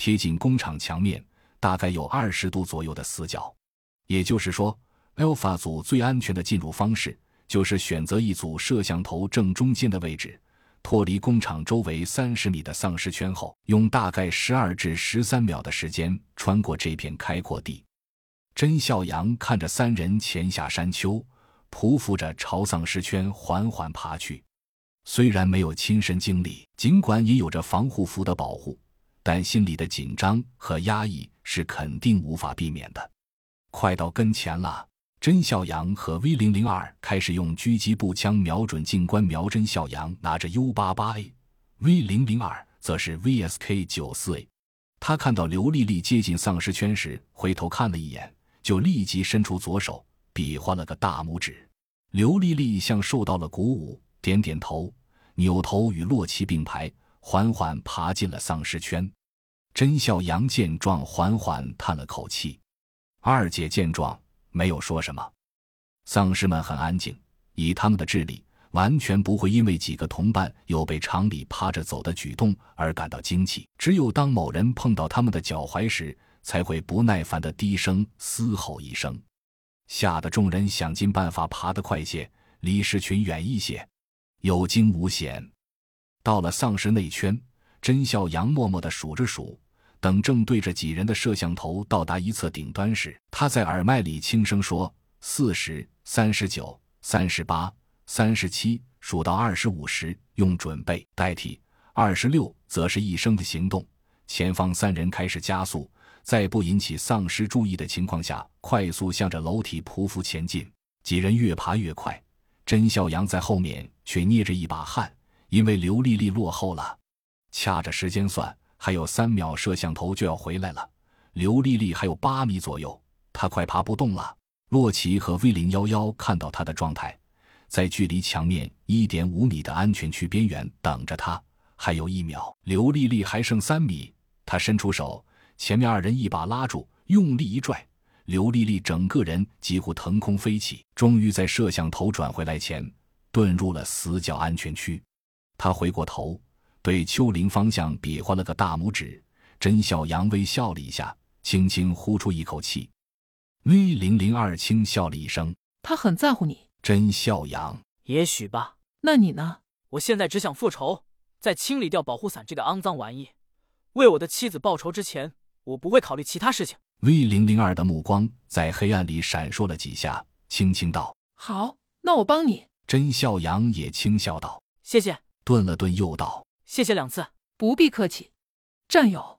贴近工厂墙面，大概有二十度左右的死角。也就是说，Alpha 组最安全的进入方式就是选择一组摄像头正中间的位置，脱离工厂周围三十米的丧尸圈后，用大概十二至十三秒的时间穿过这片开阔地。甄孝阳看着三人潜下山丘，匍匐着朝丧尸圈缓缓爬去。虽然没有亲身经历，尽管也有着防护服的保护，但心里的紧张和压抑是肯定无法避免的。快到跟前了，甄孝阳和 V 零零二开始用狙击步枪瞄准镜官瞄。甄孝阳拿着 U 八八 A，V 零零二则是 VSK 九四 A。他看到刘丽丽接近丧尸圈时，回头看了一眼。就立即伸出左手，比划了个大拇指。刘丽丽像受到了鼓舞，点点头，扭头与洛奇并排，缓缓爬进了丧尸圈。甄孝阳见状，缓缓叹了口气。二姐见状，没有说什么。丧尸们很安静，以他们的智力，完全不会因为几个同伴有被常理趴着走的举动而感到惊奇。只有当某人碰到他们的脚踝时，才会不耐烦的低声嘶吼一声，吓得众人想尽办法爬得快些，离尸群远一些，有惊无险。到了丧尸内圈，甄孝阳默默的数着数，等正对着几人的摄像头到达一侧顶端时，他在耳麦里轻声说：“四十三、十九、三十八、三十七，数到二十五时用准备代替。二十六则是一声的行动。前方三人开始加速。”在不引起丧尸注意的情况下，快速向着楼梯匍匐前进。几人越爬越快，甄孝阳在后面却捏着一把汗，因为刘丽丽落后了。掐着时间算，还有三秒，摄像头就要回来了。刘丽丽还有八米左右，她快爬不动了。洛奇和 V 零幺幺看到她的状态，在距离墙面一点五米的安全区边缘等着她。还有一秒，刘丽丽还剩三米，她伸出手。前面二人一把拉住，用力一拽，刘丽丽整个人几乎腾空飞起，终于在摄像头转回来前遁入了死角安全区。她回过头，对丘陵方向比划了个大拇指。甄小阳微笑了一下，轻轻呼出一口气。V 零零二轻笑了一声：“他很在乎你。”甄孝阳：“也许吧。那你呢？我现在只想复仇，在清理掉保护伞这个肮脏玩意，为我的妻子报仇之前。”我不会考虑其他事情。V 零零二的目光在黑暗里闪烁了几下，轻轻道：“好，那我帮你。”甄孝阳也轻笑道：“谢谢。”顿了顿，又道：“谢谢两次，不必客气，战友。”